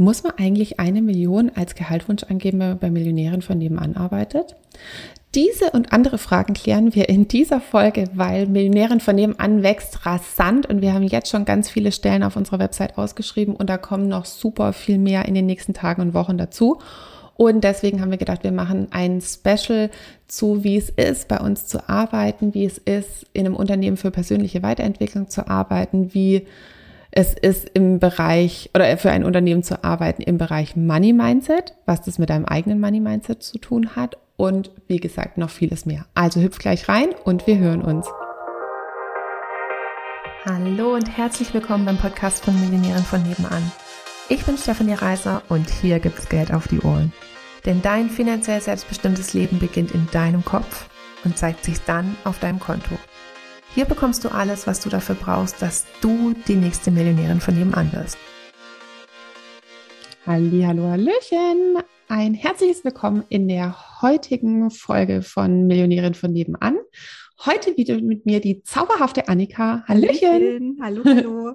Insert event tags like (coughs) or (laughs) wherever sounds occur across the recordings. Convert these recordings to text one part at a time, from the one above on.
Muss man eigentlich eine Million als Gehaltwunsch angeben, wenn man bei Millionären von nebenan arbeitet? Diese und andere Fragen klären wir in dieser Folge, weil Millionären von nebenan wächst rasant und wir haben jetzt schon ganz viele Stellen auf unserer Website ausgeschrieben und da kommen noch super viel mehr in den nächsten Tagen und Wochen dazu. Und deswegen haben wir gedacht, wir machen ein Special zu, wie es ist, bei uns zu arbeiten, wie es ist, in einem Unternehmen für persönliche Weiterentwicklung zu arbeiten, wie es ist im Bereich oder für ein Unternehmen zu arbeiten im Bereich Money Mindset, was das mit deinem eigenen Money Mindset zu tun hat und wie gesagt noch vieles mehr. Also hüpf gleich rein und wir hören uns. Hallo und herzlich willkommen beim Podcast von Millionären von nebenan. Ich bin Stefanie Reiser und hier gibt's Geld auf die Ohren. Denn dein finanziell selbstbestimmtes Leben beginnt in deinem Kopf und zeigt sich dann auf deinem Konto. Hier bekommst du alles, was du dafür brauchst, dass du die nächste Millionärin von nebenan wirst. Halli, hallo, hallöchen. Ein herzliches Willkommen in der heutigen Folge von Millionärin von nebenan. Heute wieder mit mir die zauberhafte Annika. Hallöchen. Hallo, hallo.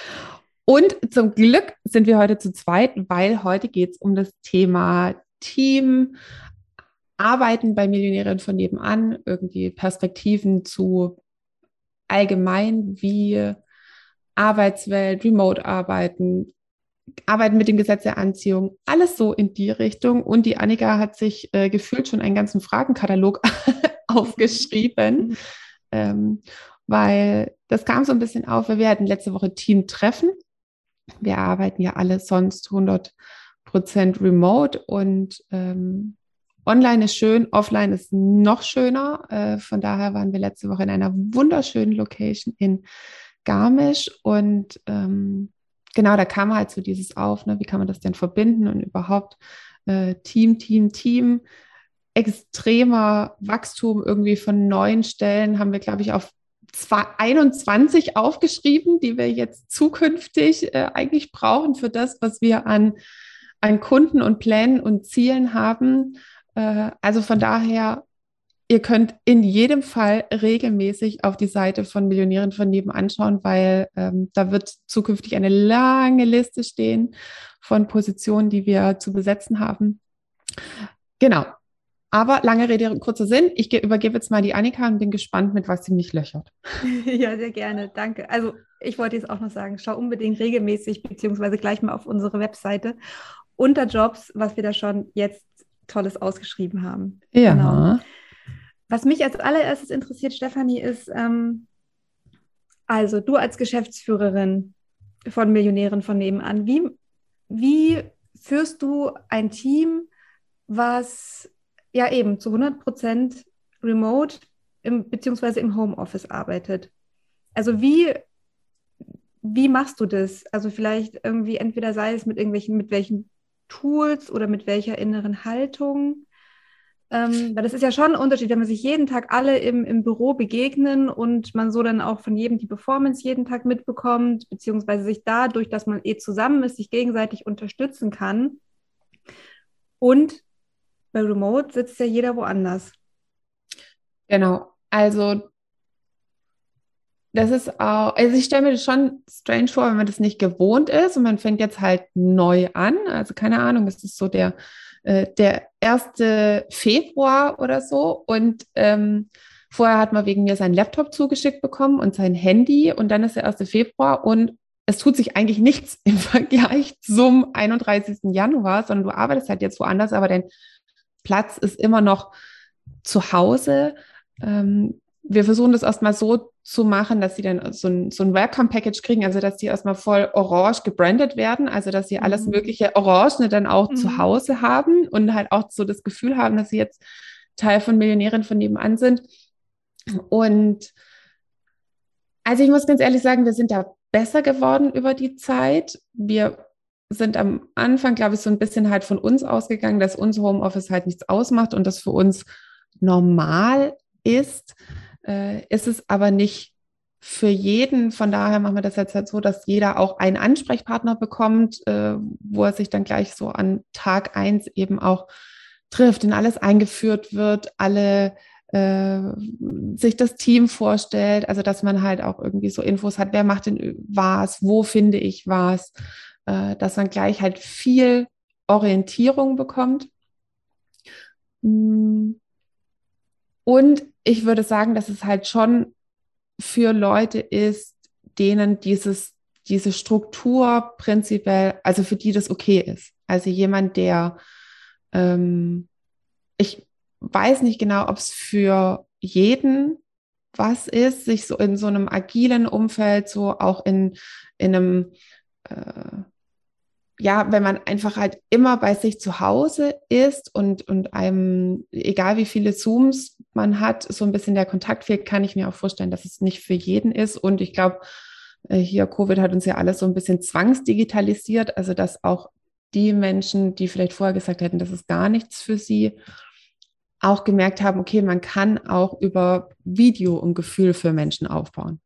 (laughs) Und zum Glück sind wir heute zu zweit, weil heute geht es um das Thema Team, Arbeiten bei Millionären von nebenan, irgendwie Perspektiven zu allgemein wie Arbeitswelt, Remote-Arbeiten, Arbeiten mit dem Gesetz der Anziehung, alles so in die Richtung. Und die Annika hat sich äh, gefühlt schon einen ganzen Fragenkatalog (laughs) aufgeschrieben, ähm, weil das kam so ein bisschen auf, weil wir hatten letzte Woche Team-Treffen. Wir arbeiten ja alle sonst 100 Prozent remote und ähm, Online ist schön, offline ist noch schöner. Äh, von daher waren wir letzte Woche in einer wunderschönen Location in Garmisch und ähm, genau, da kam halt so dieses auf, ne, wie kann man das denn verbinden und überhaupt äh, Team, Team, Team, extremer Wachstum irgendwie von neuen Stellen haben wir, glaube ich, auf 21 aufgeschrieben, die wir jetzt zukünftig äh, eigentlich brauchen für das, was wir an, an Kunden und Plänen und Zielen haben. Äh, also von daher, ihr könnt in jedem Fall regelmäßig auf die Seite von Millionären von Neben anschauen, weil ähm, da wird zukünftig eine lange Liste stehen von Positionen, die wir zu besetzen haben. Genau. Aber lange Rede, kurzer Sinn. Ich übergebe jetzt mal die Annika und bin gespannt, mit was sie mich löchert. (laughs) Ja, sehr gerne. Danke. Also ich wollte jetzt auch noch sagen, schau unbedingt regelmäßig beziehungsweise gleich mal auf unsere Webseite unter Jobs, was wir da schon jetzt Tolles ausgeschrieben haben. Ja. Genau. Was mich als allererstes interessiert, Stefanie, ist, ähm, also du als Geschäftsführerin von Millionären von nebenan, wie, wie führst du ein Team, was ja eben zu 100 Prozent remote im, beziehungsweise im Homeoffice arbeitet? Also wie, wie machst du das? Also vielleicht irgendwie entweder sei es mit irgendwelchen, mit welchen Tools oder mit welcher inneren Haltung? Ähm, weil das ist ja schon ein Unterschied, wenn man sich jeden Tag alle im, im Büro begegnen und man so dann auch von jedem die Performance jeden Tag mitbekommt, beziehungsweise sich dadurch, dass man eh zusammen ist, sich gegenseitig unterstützen kann. Und bei Remote sitzt ja jeder woanders. Genau. Also das ist auch, also ich stelle mir das schon strange vor, wenn man das nicht gewohnt ist und man fängt jetzt halt neu an. Also keine Ahnung, es ist so der, äh, der 1. Februar oder so. Und ähm, vorher hat man wegen mir seinen Laptop zugeschickt bekommen und sein Handy und dann ist der 1. Februar und es tut sich eigentlich nichts (laughs) im Vergleich zum 31. Januar, sondern du arbeitest halt jetzt woanders, aber dein Platz ist immer noch zu Hause. Ähm, wir versuchen das erstmal so zu machen, dass sie dann so ein, so ein Welcome-Package kriegen, also dass sie erstmal voll orange gebrandet werden, also dass sie alles mhm. mögliche Orangene dann auch mhm. zu Hause haben und halt auch so das Gefühl haben, dass sie jetzt Teil von Millionären von nebenan sind. Und also ich muss ganz ehrlich sagen, wir sind da besser geworden über die Zeit. Wir sind am Anfang, glaube ich, so ein bisschen halt von uns ausgegangen, dass unser Homeoffice halt nichts ausmacht und das für uns normal ist äh, ist es aber nicht für jeden. Von daher machen wir das jetzt halt so, dass jeder auch einen Ansprechpartner bekommt, äh, wo er sich dann gleich so an Tag eins eben auch trifft, in alles eingeführt wird, alle äh, sich das Team vorstellt, also dass man halt auch irgendwie so Infos hat, wer macht denn was, wo finde ich was, äh, dass man gleich halt viel Orientierung bekommt. Mm. Und ich würde sagen, dass es halt schon für Leute ist, denen dieses, diese Struktur prinzipiell, also für die das okay ist. Also jemand, der, ähm, ich weiß nicht genau, ob es für jeden was ist, sich so in so einem agilen Umfeld, so auch in, in einem, äh, ja, wenn man einfach halt immer bei sich zu Hause ist und, und einem, egal wie viele Zooms man hat, so ein bisschen der Kontakt fehlt, kann ich mir auch vorstellen, dass es nicht für jeden ist. Und ich glaube, äh, hier Covid hat uns ja alles so ein bisschen zwangsdigitalisiert, also dass auch die Menschen, die vielleicht vorher gesagt hätten, das ist gar nichts für sie, auch gemerkt haben, okay, man kann auch über Video ein Gefühl für Menschen aufbauen.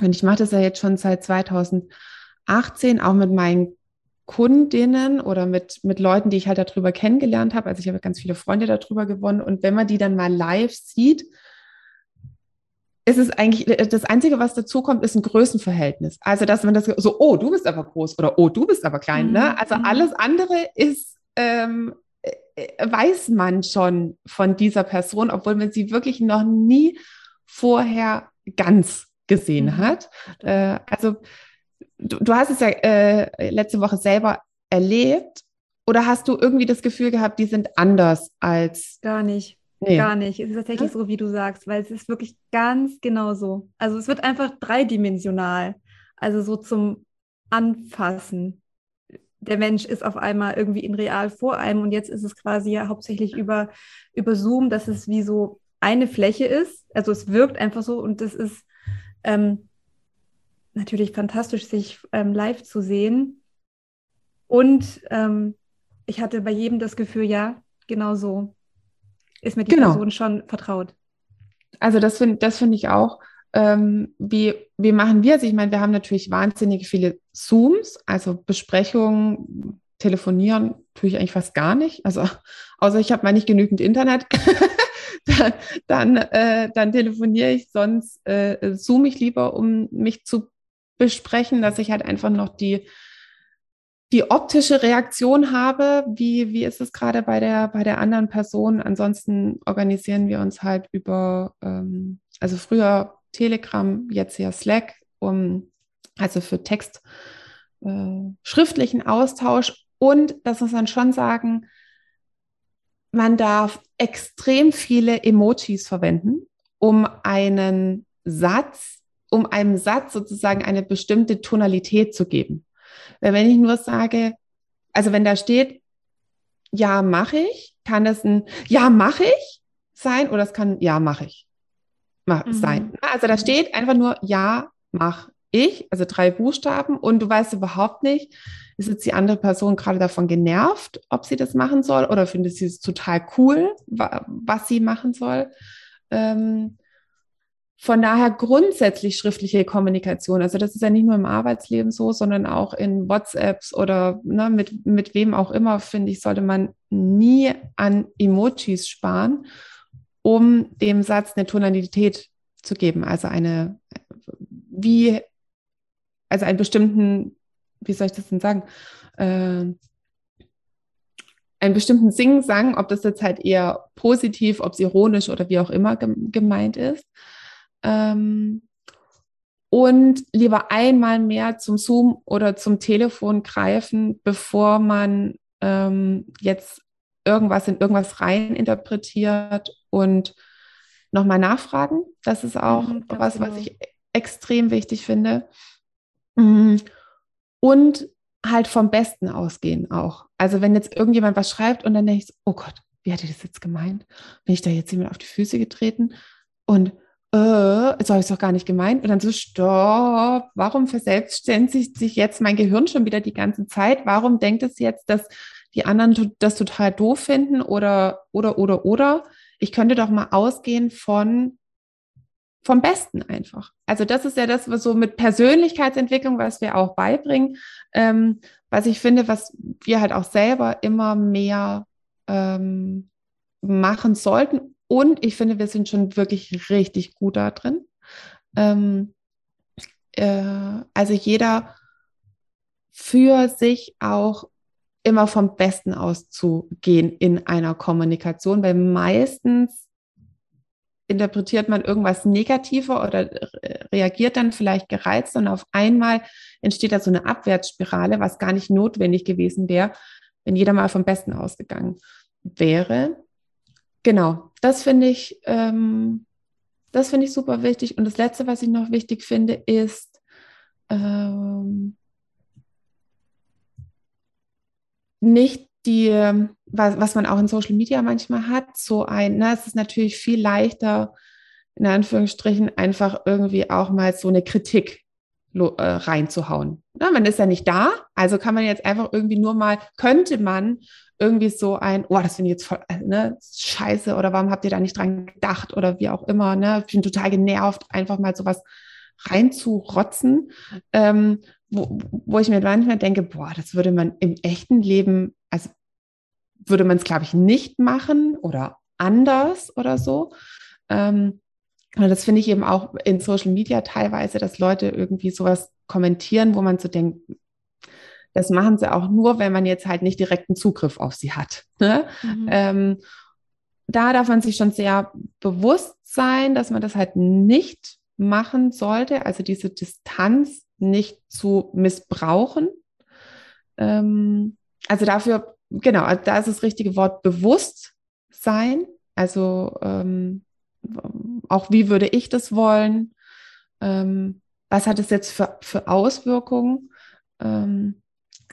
Und ich mache das ja jetzt schon seit 2018, auch mit meinen Kundinnen oder mit, mit Leuten, die ich halt darüber kennengelernt habe. Also ich habe ganz viele Freunde darüber gewonnen. Und wenn man die dann mal live sieht, ist es eigentlich, das Einzige, was dazu kommt, ist ein Größenverhältnis. Also, dass man das so, oh, du bist aber groß oder oh, du bist aber klein. Ne? Mhm. Also alles andere ist, ähm, äh, weiß man schon von dieser Person, obwohl man sie wirklich noch nie vorher ganz gesehen mhm. hat. Äh, also du, du hast es ja äh, letzte Woche selber erlebt oder hast du irgendwie das Gefühl gehabt, die sind anders als. Gar nicht. Nee. Gar nicht. Es ist tatsächlich ja? so, wie du sagst, weil es ist wirklich ganz genau so. Also es wird einfach dreidimensional. Also so zum Anfassen. Der Mensch ist auf einmal irgendwie in real vor einem und jetzt ist es quasi ja hauptsächlich über, über Zoom, dass es wie so eine Fläche ist. Also es wirkt einfach so und das ist ähm, natürlich fantastisch, sich ähm, live zu sehen. Und ähm, ich hatte bei jedem das Gefühl, ja, genau so ist mir die genau. Person schon vertraut. Also das finde das find ich auch. Ähm, wie, wie machen wir es? Ich meine, wir haben natürlich wahnsinnig viele Zooms, also Besprechungen, telefonieren tue ich eigentlich fast gar nicht. Also außer ich habe mal nicht genügend Internet. dann, (laughs) dann, äh, dann telefoniere ich, sonst äh, zoome ich lieber, um mich zu besprechen, dass ich halt einfach noch die, die optische Reaktion habe. Wie, wie ist es gerade bei der, bei der anderen Person? Ansonsten organisieren wir uns halt über, ähm, also früher Telegram, jetzt ja Slack, um also für Text, äh, schriftlichen Austausch. Und das muss man schon sagen, man darf extrem viele Emojis verwenden, um einen Satz um einem Satz sozusagen eine bestimmte Tonalität zu geben. Weil wenn ich nur sage, also wenn da steht, ja, mache ich, kann das ein Ja, mache ich sein oder es kann Ja, mache ich mhm. sein. Also da steht einfach nur Ja, mach ich, also drei Buchstaben und du weißt überhaupt nicht, ist jetzt die andere Person gerade davon genervt, ob sie das machen soll oder findet sie es total cool, was sie machen soll. Ähm, von daher grundsätzlich schriftliche Kommunikation. Also das ist ja nicht nur im Arbeitsleben so, sondern auch in WhatsApps oder ne, mit, mit wem auch immer, finde ich, sollte man nie an Emojis sparen, um dem Satz eine Tonalität zu geben. Also eine, wie, also einen bestimmten, wie soll ich das denn sagen? Äh, einen bestimmten Singen sagen, ob das jetzt halt eher positiv, ob es ironisch oder wie auch immer gemeint ist. Ähm, und lieber einmal mehr zum Zoom oder zum Telefon greifen, bevor man ähm, jetzt irgendwas in irgendwas rein interpretiert und nochmal nachfragen. Das ist auch mhm, was, was ich extrem wichtig finde. Mhm. Und halt vom Besten ausgehen auch. Also wenn jetzt irgendjemand was schreibt und dann denke ich, oh Gott, wie hat er das jetzt gemeint? Bin ich da jetzt jemand auf die Füße getreten? Und äh, so habe ich es doch gar nicht gemeint. Und dann so, stopp, warum verselbstständigt sich jetzt mein Gehirn schon wieder die ganze Zeit? Warum denkt es jetzt, dass die anderen das total doof finden oder, oder, oder, oder? Ich könnte doch mal ausgehen von, vom Besten einfach. Also das ist ja das, was so mit Persönlichkeitsentwicklung, was wir auch beibringen, ähm, was ich finde, was wir halt auch selber immer mehr ähm, machen sollten und ich finde, wir sind schon wirklich richtig gut da drin. Ähm, äh, also jeder für sich auch immer vom Besten auszugehen in einer Kommunikation, weil meistens interpretiert man irgendwas negativer oder reagiert dann vielleicht gereizt und auf einmal entsteht da so eine Abwärtsspirale, was gar nicht notwendig gewesen wäre, wenn jeder mal vom Besten ausgegangen wäre. Genau, das finde ich, ähm, das finde ich super wichtig. Und das Letzte, was ich noch wichtig finde, ist ähm, nicht die, was, was man auch in Social Media manchmal hat, so ein, ne, es ist natürlich viel leichter, in Anführungsstrichen, einfach irgendwie auch mal so eine Kritik äh, reinzuhauen. Na, man ist ja nicht da, also kann man jetzt einfach irgendwie nur mal, könnte man irgendwie so ein, oh, das finde ich jetzt voll, äh, ne, scheiße, oder warum habt ihr da nicht dran gedacht oder wie auch immer, ne, ich bin total genervt, einfach mal sowas reinzurotzen, ähm, wo, wo ich mir manchmal denke, boah, das würde man im echten Leben, also würde man es, glaube ich, nicht machen oder anders oder so. Ähm, und das finde ich eben auch in Social Media teilweise, dass Leute irgendwie sowas kommentieren, wo man so denkt, das machen sie auch nur, wenn man jetzt halt nicht direkten Zugriff auf sie hat. Ne? Mhm. Ähm, da darf man sich schon sehr bewusst sein, dass man das halt nicht machen sollte, also diese Distanz nicht zu missbrauchen. Ähm, also dafür, genau, also da ist das richtige Wort Bewusstsein. Also ähm, auch wie würde ich das wollen? Ähm, was hat es jetzt für, für Auswirkungen? Ähm,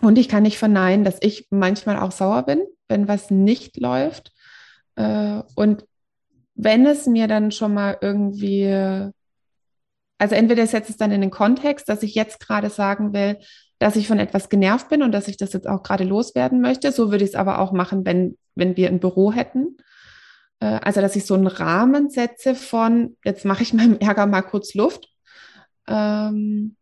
und ich kann nicht verneinen, dass ich manchmal auch sauer bin, wenn was nicht läuft. Äh, und wenn es mir dann schon mal irgendwie also entweder setzt es dann in den Kontext, dass ich jetzt gerade sagen will, dass ich von etwas genervt bin und dass ich das jetzt auch gerade loswerden möchte. So würde ich es aber auch machen, wenn, wenn wir ein Büro hätten. Äh, also, dass ich so einen Rahmen setze von, jetzt mache ich meinem Ärger mal kurz Luft. Ähm,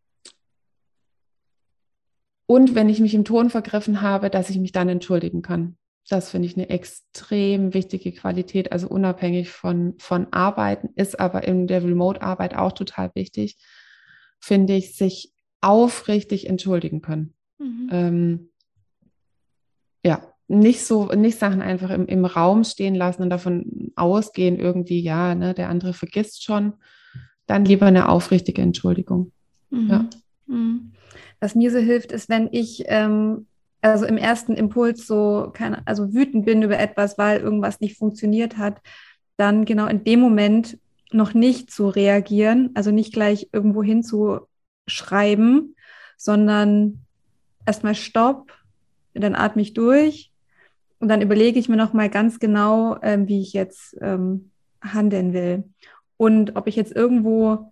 und wenn ich mich im Ton vergriffen habe, dass ich mich dann entschuldigen kann. Das finde ich eine extrem wichtige Qualität, also unabhängig von, von Arbeiten, ist aber in der Remote-Arbeit auch total wichtig, finde ich, sich aufrichtig entschuldigen können. Mhm. Ähm, ja, nicht so, nicht Sachen einfach im, im Raum stehen lassen und davon ausgehen, irgendwie, ja, ne, der andere vergisst schon. Dann lieber eine aufrichtige Entschuldigung. Mhm. Ja. Mhm. Was mir so hilft, ist, wenn ich ähm, also im ersten Impuls so, keine, also wütend bin über etwas, weil irgendwas nicht funktioniert hat, dann genau in dem Moment noch nicht zu reagieren, also nicht gleich irgendwo hinzuschreiben, sondern erstmal Stopp, dann atme ich durch und dann überlege ich mir nochmal ganz genau, ähm, wie ich jetzt ähm, handeln will. Und ob ich jetzt irgendwo,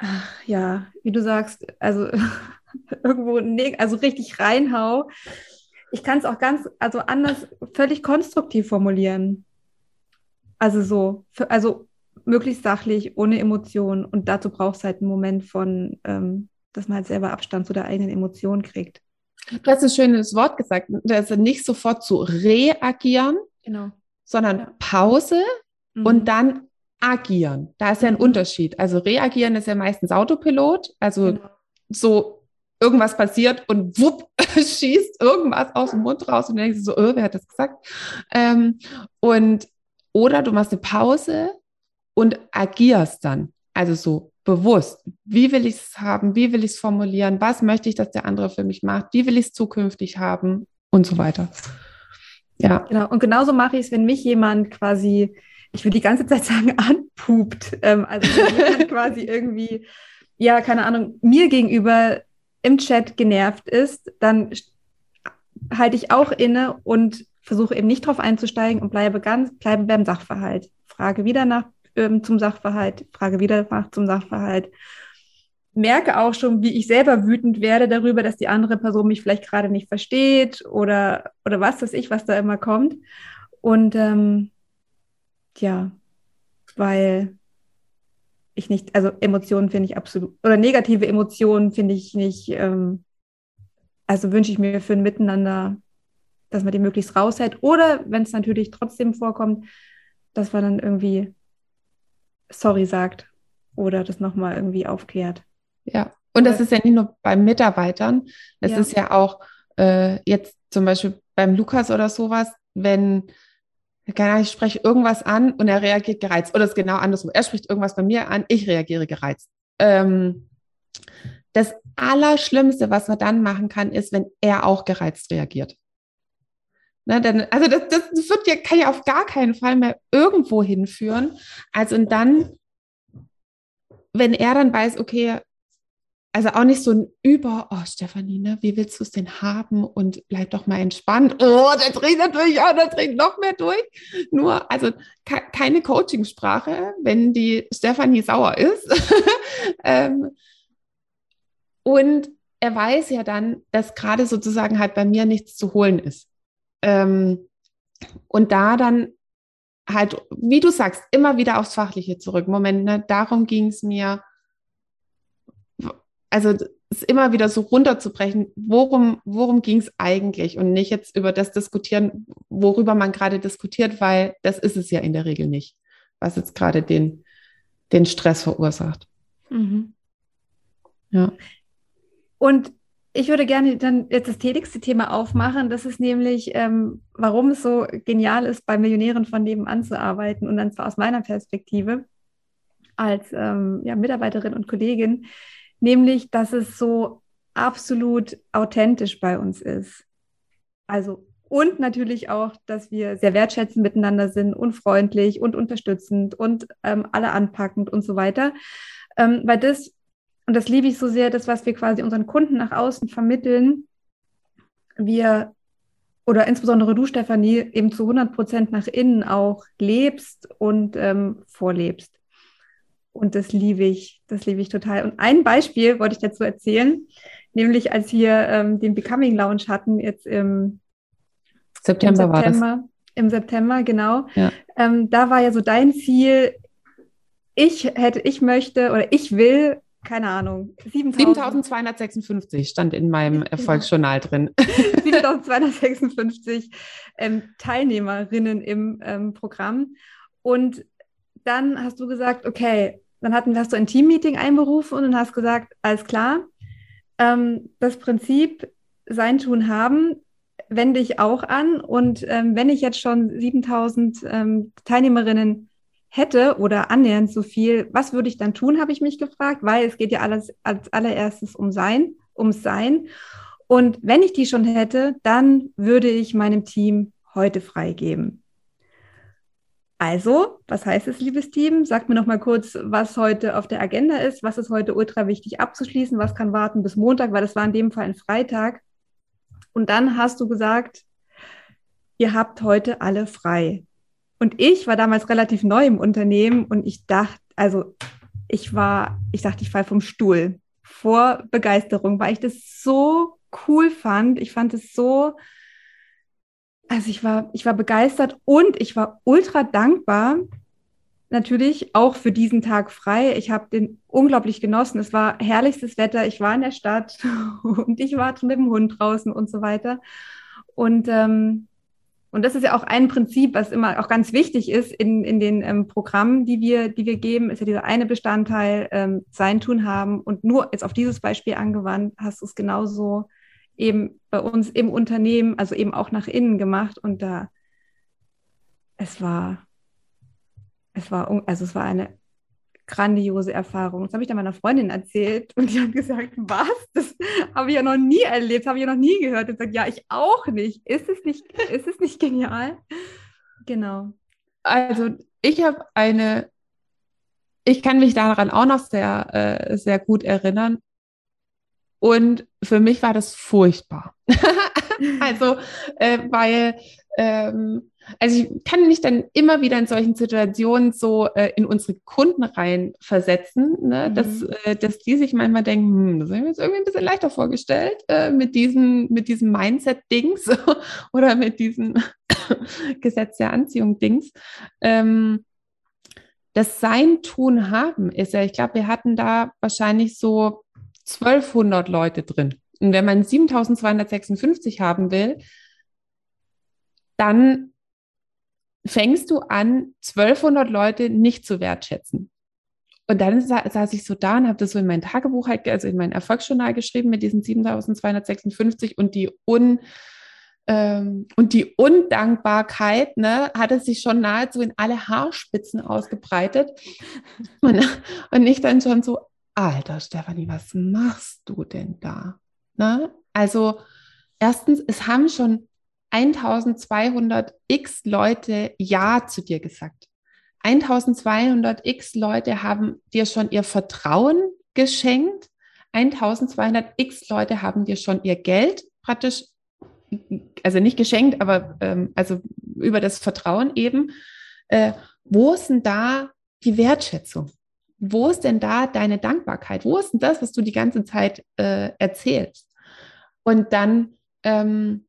ach, ja, wie du sagst, also (laughs) irgendwo, also richtig reinhau. Ich kann es auch ganz, also anders, völlig konstruktiv formulieren. Also so, für, also möglichst sachlich, ohne Emotionen. Und dazu braucht es halt einen Moment von, ähm, dass man halt selber Abstand zu der eigenen Emotion kriegt. Du hast ein schönes Wort gesagt, also nicht sofort zu reagieren, genau. sondern. Pause mhm. und dann agieren. Da ist ja ein mhm. Unterschied. Also reagieren ist ja meistens Autopilot, also genau. so irgendwas passiert und wupp, (laughs) schießt irgendwas aus dem Mund raus und du denkst so, oh, wer hat das gesagt? Ähm, und oder du machst eine Pause und agierst dann. Also so bewusst. Wie will ich es haben? Wie will ich es formulieren? Was möchte ich, dass der andere für mich macht? Wie will ich es zukünftig haben? Und so weiter. Ja. Genau. Und genauso mache ich es, wenn mich jemand quasi, ich will die ganze Zeit sagen, (laughs) anpupt. Ähm, also (laughs) quasi irgendwie, ja, keine Ahnung, mir gegenüber im Chat genervt ist, dann halte ich auch inne und versuche eben nicht drauf einzusteigen und bleibe ganz, bleibe beim Sachverhalt. Frage wieder nach ähm, zum Sachverhalt, frage wieder nach zum Sachverhalt. Merke auch schon, wie ich selber wütend werde darüber, dass die andere Person mich vielleicht gerade nicht versteht oder, oder was weiß ich, was da immer kommt. Und ähm, ja, weil ich nicht, also Emotionen finde ich absolut, oder negative Emotionen finde ich nicht, ähm, also wünsche ich mir für ein Miteinander, dass man die möglichst raushält. Oder wenn es natürlich trotzdem vorkommt, dass man dann irgendwie sorry sagt oder das nochmal irgendwie aufklärt. Ja, Und das ist ja nicht nur bei Mitarbeitern, das Ja. ist ja auch äh, jetzt zum Beispiel beim Lukas oder sowas, wenn, ich spreche irgendwas an und er reagiert gereizt. Oder es ist genau andersrum. Er spricht irgendwas bei mir an, ich reagiere gereizt. Ähm, das Allerschlimmste, was man dann machen kann, ist, wenn er auch gereizt reagiert. Ne, denn, also das, das wird ja, kann ja auf gar keinen Fall mehr irgendwo hinführen. Also und dann, wenn er dann weiß, okay, also auch nicht so ein Über, oh Stefanie, ne, wie willst du es denn haben? Und bleib doch mal entspannt. Oh, der dreht natürlich auch, der dreht noch mehr durch. Nur, also ke keine Coachingsprache, wenn die Stefanie sauer ist. (laughs) ähm, und er weiß ja dann, dass gerade sozusagen halt bei mir nichts zu holen ist. Ähm, und da dann halt, wie du sagst, immer wieder aufs Fachliche zurück. Moment, ne, darum ging es mir. Also es immer wieder so runterzubrechen, worum, worum ging es eigentlich und nicht jetzt über das diskutieren, worüber man gerade diskutiert, weil das ist es ja in der Regel nicht, was jetzt gerade den, den Stress verursacht. Mhm. Ja. Und ich würde gerne dann jetzt das tätigste Thema aufmachen. Das ist nämlich, ähm, warum es so genial ist, bei Millionären von nebenan zu arbeiten. Und dann zwar aus meiner Perspektive als ähm, ja, Mitarbeiterin und Kollegin, nämlich, dass es so absolut authentisch bei uns ist. Also, und natürlich auch, dass wir sehr wertschätzend miteinander sind und freundlich und unterstützend und ähm, alle anpackend und so weiter. Ähm, weil das und das liebe ich so sehr, das, was wir quasi unseren Kunden nach außen vermitteln, wir oder insbesondere du, Stefanie, eben zu 100 Prozent nach innen auch lebst und ähm, vorlebst. Und das liebe ich, das liebe ich total. Und ein Beispiel wollte ich dazu erzählen, nämlich als wir ähm, den Becoming Lounge hatten, jetzt im September, im war das. September, im September, genau. Ja. Ähm, da war ja so dein Ziel, ich hätte, ich möchte oder ich will keine Ahnung, 7000 7256 stand in meinem. Erfolgsjournal drin. (laughs) 7256 ähm, Teilnehmerinnen im ähm, Programm. Und dann hast du gesagt, okay, dann hatten, hast du ein Teammeeting einberufen und hast gesagt, alles klar, ähm, das Prinzip Sein, Tun, Haben wende ich auch an. Und ähm, wenn ich jetzt schon 7000 ähm, Teilnehmerinnen hätte oder annähernd so viel, was würde ich dann tun, habe ich mich gefragt, weil es geht ja alles als allererstes um Sein, ums Sein. Und wenn ich die schon hätte, dann würde ich meinem Team heute freigeben. Also, was heißt es, liebes Team? Sagt mir noch mal kurz, was heute auf der Agenda ist, was ist heute ultra wichtig abzuschließen, was kann warten bis Montag, weil das war in dem Fall ein Freitag. Und dann hast du gesagt, ihr habt heute alle frei. Und ich war damals relativ neu im Unternehmen und ich dachte, also ich war, ich dachte, ich falle vom Stuhl vor Begeisterung, weil ich das so cool fand. Ich fand es so, also ich war, ich war begeistert und ich war ultra dankbar, natürlich auch für diesen Tag frei. Ich habe den unglaublich genossen. Es war herrlichstes Wetter. Ich war in der Stadt (laughs) und ich war mit dem Hund draußen und so weiter. Und ähm, und das ist ja auch ein Prinzip, was immer auch ganz wichtig ist in, in den ähm, Programmen, die wir, die wir geben, ist ja dieser eine Bestandteil, ähm, Sein, Tun, Haben. Und nur jetzt auf dieses Beispiel angewandt, hast du es genauso eben bei uns im Unternehmen, also eben auch nach innen gemacht. Und da, es war, es war, also es war eine grandiose Erfahrung. Das habe ich dann meiner Freundin erzählt und die hat gesagt, was? Das habe ich ja noch nie erlebt, habe ich ja noch nie gehört. Und sagt, ja, ich auch nicht. Ist es nicht, ist es nicht genial? Genau. Also ich habe eine, ich kann mich daran auch noch sehr, äh, sehr gut erinnern. Und für mich war das furchtbar. (laughs) also, äh, weil, ähm, also ich kann mich dann immer wieder in solchen Situationen so äh, in unsere Kunden rein versetzen, ne? Mhm. dass, äh, dass die sich manchmal denken, hm, das habe ich mir jetzt irgendwie ein bisschen leichter vorgestellt äh, mit diesen, mit diesem Mindset-Dings (laughs) oder mit diesem (coughs) Gesetz der Anziehung-Dings. Ähm, das Sein, Tun, Haben ist ja, ich glaube, wir hatten da wahrscheinlich so 1200 Leute drin. Und wenn man 7256 haben will, dann fängst du an, 1200 Leute nicht zu wertschätzen. und dann sa saß ich so da und habe das so in mein Tagebuch, halt, also in mein Erfolgsjournal geschrieben mit diesen 7256 und die Un ähm, und die Undankbarkeit ne, hatte sich schon nahezu in alle Haarspitzen ausgebreitet. Und, und ich dann schon so, Alter Stefanie, was machst du denn da? Ne? Also erstens, es haben schon 1200 x Leute Ja zu dir gesagt. 1200 x Leute haben dir schon ihr Vertrauen geschenkt. 1200 x Leute haben dir schon ihr Geld praktisch, also nicht geschenkt, aber ähm, also über das Vertrauen eben. Äh, wo ist denn da die Wertschätzung? Wo ist denn da deine Dankbarkeit? Wo ist denn das, was du die ganze Zeit äh, erzählst? Und dann, ähm,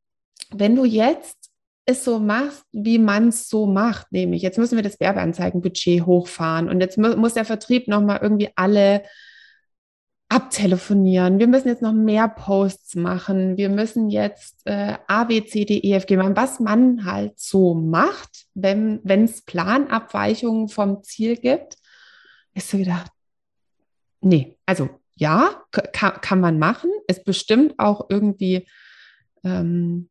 wenn du jetzt es so machst, wie man es so macht, nämlich jetzt müssen wir das Werbeanzeigenbudget hochfahren und jetzt mu muss der Vertrieb nochmal irgendwie alle abtelefonieren. Wir müssen jetzt noch mehr Posts machen. Wir müssen jetzt äh, A, B, C, D, E, F, G machen, was man halt so macht, wenn es Planabweichungen vom Ziel gibt. Ist so gedacht, nee, also ja, kann, kann man machen. Ist bestimmt auch irgendwie ähm,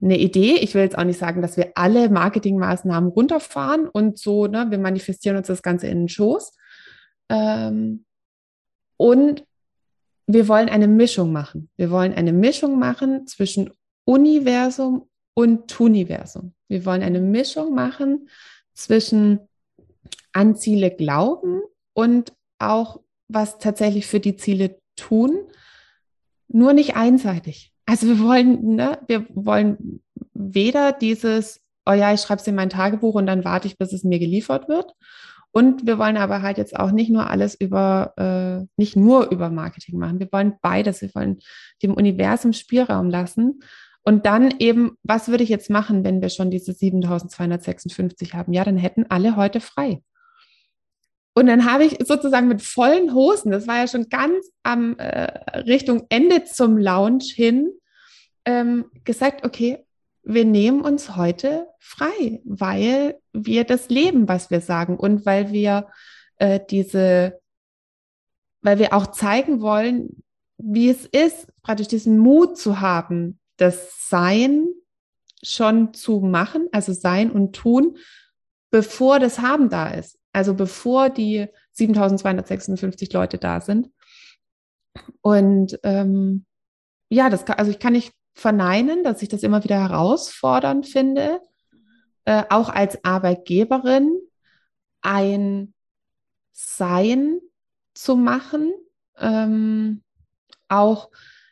eine Idee. Ich will jetzt auch nicht sagen, dass wir alle Marketingmaßnahmen runterfahren und so, ne, wir manifestieren uns das Ganze in den Schoß. Ähm, und wir wollen eine Mischung machen. Wir wollen eine Mischung machen zwischen Universum und Tuniversum. Wir wollen eine Mischung machen zwischen an Ziele glauben und auch was tatsächlich für die Ziele tun, nur nicht einseitig. Also wir wollen, ne, wir wollen weder dieses, oh ja, ich schreibe es in mein Tagebuch und dann warte ich, bis es mir geliefert wird. Und wir wollen aber halt jetzt auch nicht nur alles über, äh, nicht nur über Marketing machen. Wir wollen beides. Wir wollen dem Universum Spielraum lassen. Und dann eben, was würde ich jetzt machen, wenn wir schon diese 7256 haben? Ja, dann hätten alle heute frei. Und dann habe ich sozusagen mit vollen Hosen, das war ja schon ganz am äh, Richtung Ende zum Lounge hin, ähm, gesagt, okay, wir nehmen uns heute frei, weil wir das leben, was wir sagen und weil wir äh, diese, weil wir auch zeigen wollen, wie es ist, praktisch diesen Mut zu haben, das Sein schon zu machen, also Sein und Tun, bevor das Haben da ist. Also bevor die 7256 Leute da sind. Und ähm, ja, das kann, also ich kann nicht verneinen, dass ich das immer wieder herausfordernd finde, äh, auch als Arbeitgeberin ein Sein zu machen. Ähm, auch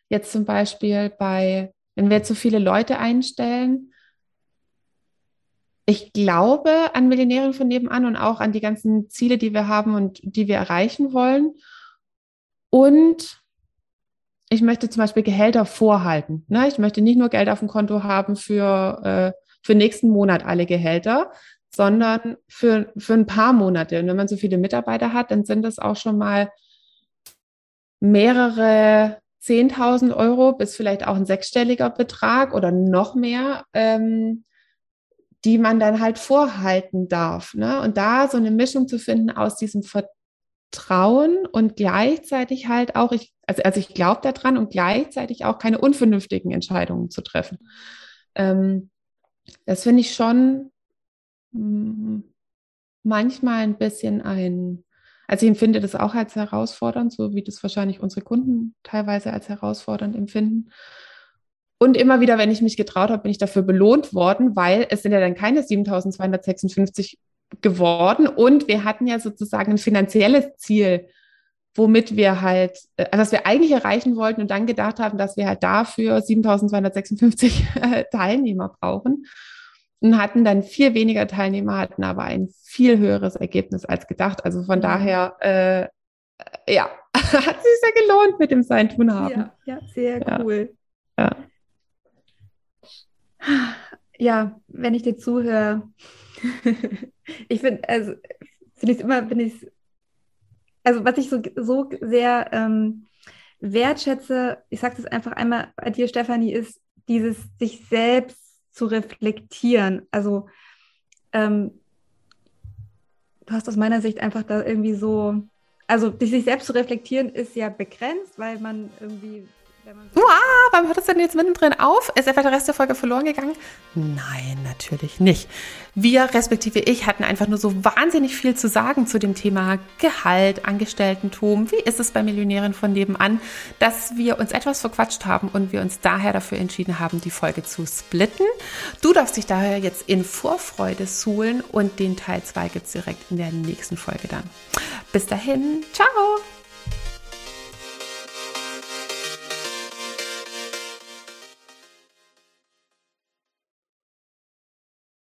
jetzt zum Beispiel bei, wenn wir zu viele Leute einstellen, ich glaube an Millionären von nebenan und auch an die ganzen Ziele, die wir haben und die wir erreichen wollen. Und ich möchte zum Beispiel Gehälter vorhalten. Ne? Ich möchte nicht nur Geld auf dem Konto haben für, äh, für nächsten Monat alle Gehälter, sondern für, für ein paar Monate. Und wenn man so viele Mitarbeiter hat, dann sind das auch schon mal mehrere 10.000 Euro bis vielleicht auch ein sechsstelliger Betrag oder noch mehr, ähm, die man dann halt vorhalten darf. Ne? Und da so eine Mischung zu finden aus diesem Vertrauen und gleichzeitig halt auch, ich, also, also ich glaube daran und gleichzeitig auch keine unvernünftigen Entscheidungen zu treffen. Ähm, das finde ich schon mm, manchmal ein bisschen ein, also ich empfinde das auch als herausfordernd, so wie das wahrscheinlich unsere Kunden teilweise als herausfordernd empfinden. Und immer wieder, wenn ich mich getraut habe, bin ich dafür belohnt worden, weil es sind ja dann keine 7256 geworden. Und wir hatten ja sozusagen ein finanzielles Ziel, womit wir halt, äh, also was wir eigentlich erreichen wollten und dann gedacht haben, dass wir halt dafür 7256 Teilnehmer brauchen. Und hatten dann viel weniger Teilnehmer, hatten aber ein viel höheres Ergebnis als gedacht. Also von mhm. daher, äh, ja, (laughs) hat sich sehr gelohnt mit dem Sein-Tun haben. Ja, ja sehr cool. Ja. Ja. Wenn ich dir zuhöre, ich finde, also finde ich immer, finde ich also was ich so, so sehr ähm, wertschätze, ich sage das einfach einmal bei dir, Stefanie, ist dieses sich selbst zu reflektieren. Also ähm, du hast aus meiner Sicht einfach da irgendwie so also sich selbst zu reflektieren ist ja begrenzt, weil man irgendwie Wow, warum hört das denn jetzt mittendrin auf? Ist etwa der Rest der Folge verloren gegangen? Nein, natürlich nicht. Wir, respektive ich, hatten einfach nur so wahnsinnig viel zu sagen zu dem Thema Gehalt, Angestelltentum. Wie ist es bei Millionären von nebenan, dass wir uns etwas verquatscht haben und wir uns daher dafür entschieden haben, die Folge zu splitten. Du darfst dich daher jetzt in Vorfreude suhlen und den Teil 2 gibt es direkt in der nächsten Folge dann. Bis dahin, ciao!